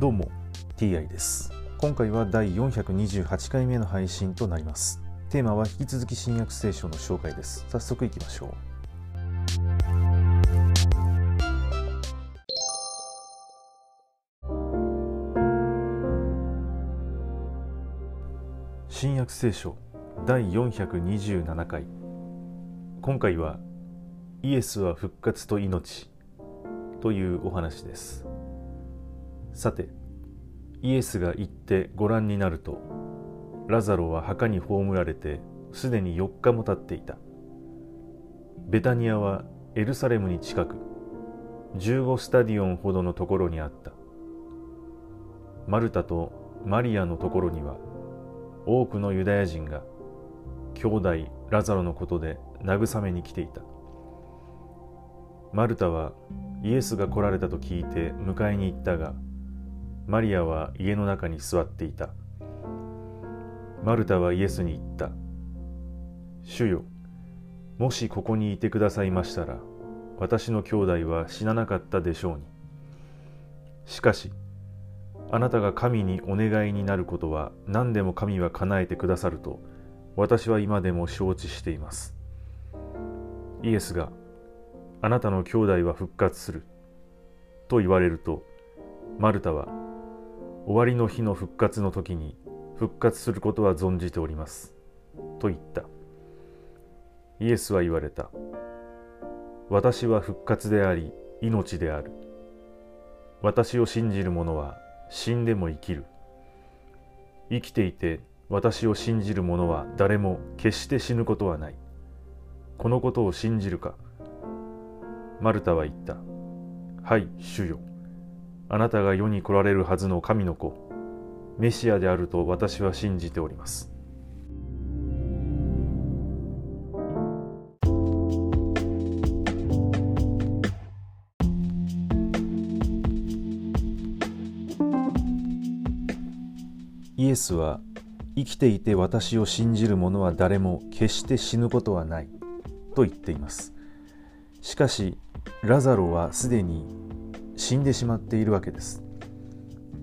どうも TI です。今回は第428回目の配信となります。テーマは引き続き新約聖書の紹介です。早速いきましょう。新約聖書第427回。今回はイエスは復活と命というお話です。さてイエスが行ってご覧になるとラザロは墓に葬られてすでに4日も経っていた。ベタニアはエルサレムに近く15スタディオンほどのところにあった。マルタとマリアのところには多くのユダヤ人が兄弟ラザロのことで慰めに来ていた。マルタはイエスが来られたと聞いて迎えに行ったがマリアは家の中に座っていた。マルタはイエスに言った。主よもしここにいてくださいましたら私の兄弟は死ななかったでしょうに。しかしあなたが神にお願いになることは何でも神は叶えてくださると私は今でも承知しています。イエスがあなたの兄弟は復活する。と言われるとマルタは終わりの日の復活の時に復活することは存じております。と言った。イエスは言われた。私は復活であり命である。私を信じる者は死んでも生きる。生きていて私を信じる者は誰も決して死ぬことはない。このことを信じるか。マルタは言った。はい主よ。あなたが世に来られるはずの神の子メシアであると私は信じております。イエスは生きていて私を信じる者は誰も決して死ぬことはないと言っています。しかしラザロはすでに死んでしまっているわけです。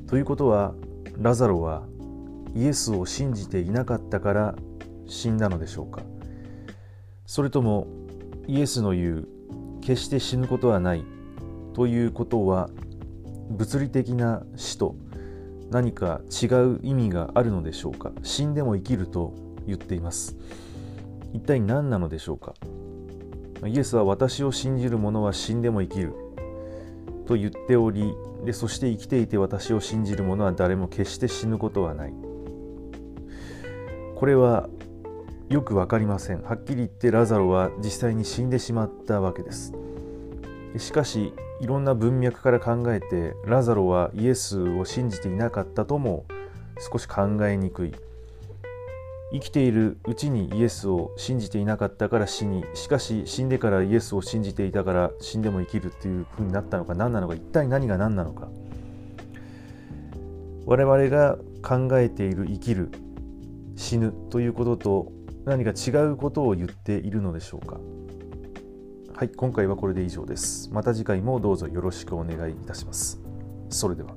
ということはラザロはイエスを信じていなかったから死んだのでしょうか。それともイエスの言う決して死ぬことはないということは物理的な死と何か違う意味があるのでしょうか。死んでも生きると言っています。一体何なのでしょうか。イエスは私を信じる者は死んでも生きる。と言っておりでそして生きていて私を信じる者は誰も決して死ぬことはない。これはよく分かりません。はっきり言ってラザロは実際に死んでしまったわけです。しかしいろんな文脈から考えてラザロはイエスを信じていなかったとも少し考えにくい。生きているうちにイエスを信じていなかったから死にしかし死んでからイエスを信じていたから死んでも生きるっていうふうになったのか何なのか一体何が何なのか我々が考えている生きる死ぬということと何か違うことを言っているのでしょうかはい、今回はこれで以上です。また次回もどうぞよろしくお願いいたします。それでは。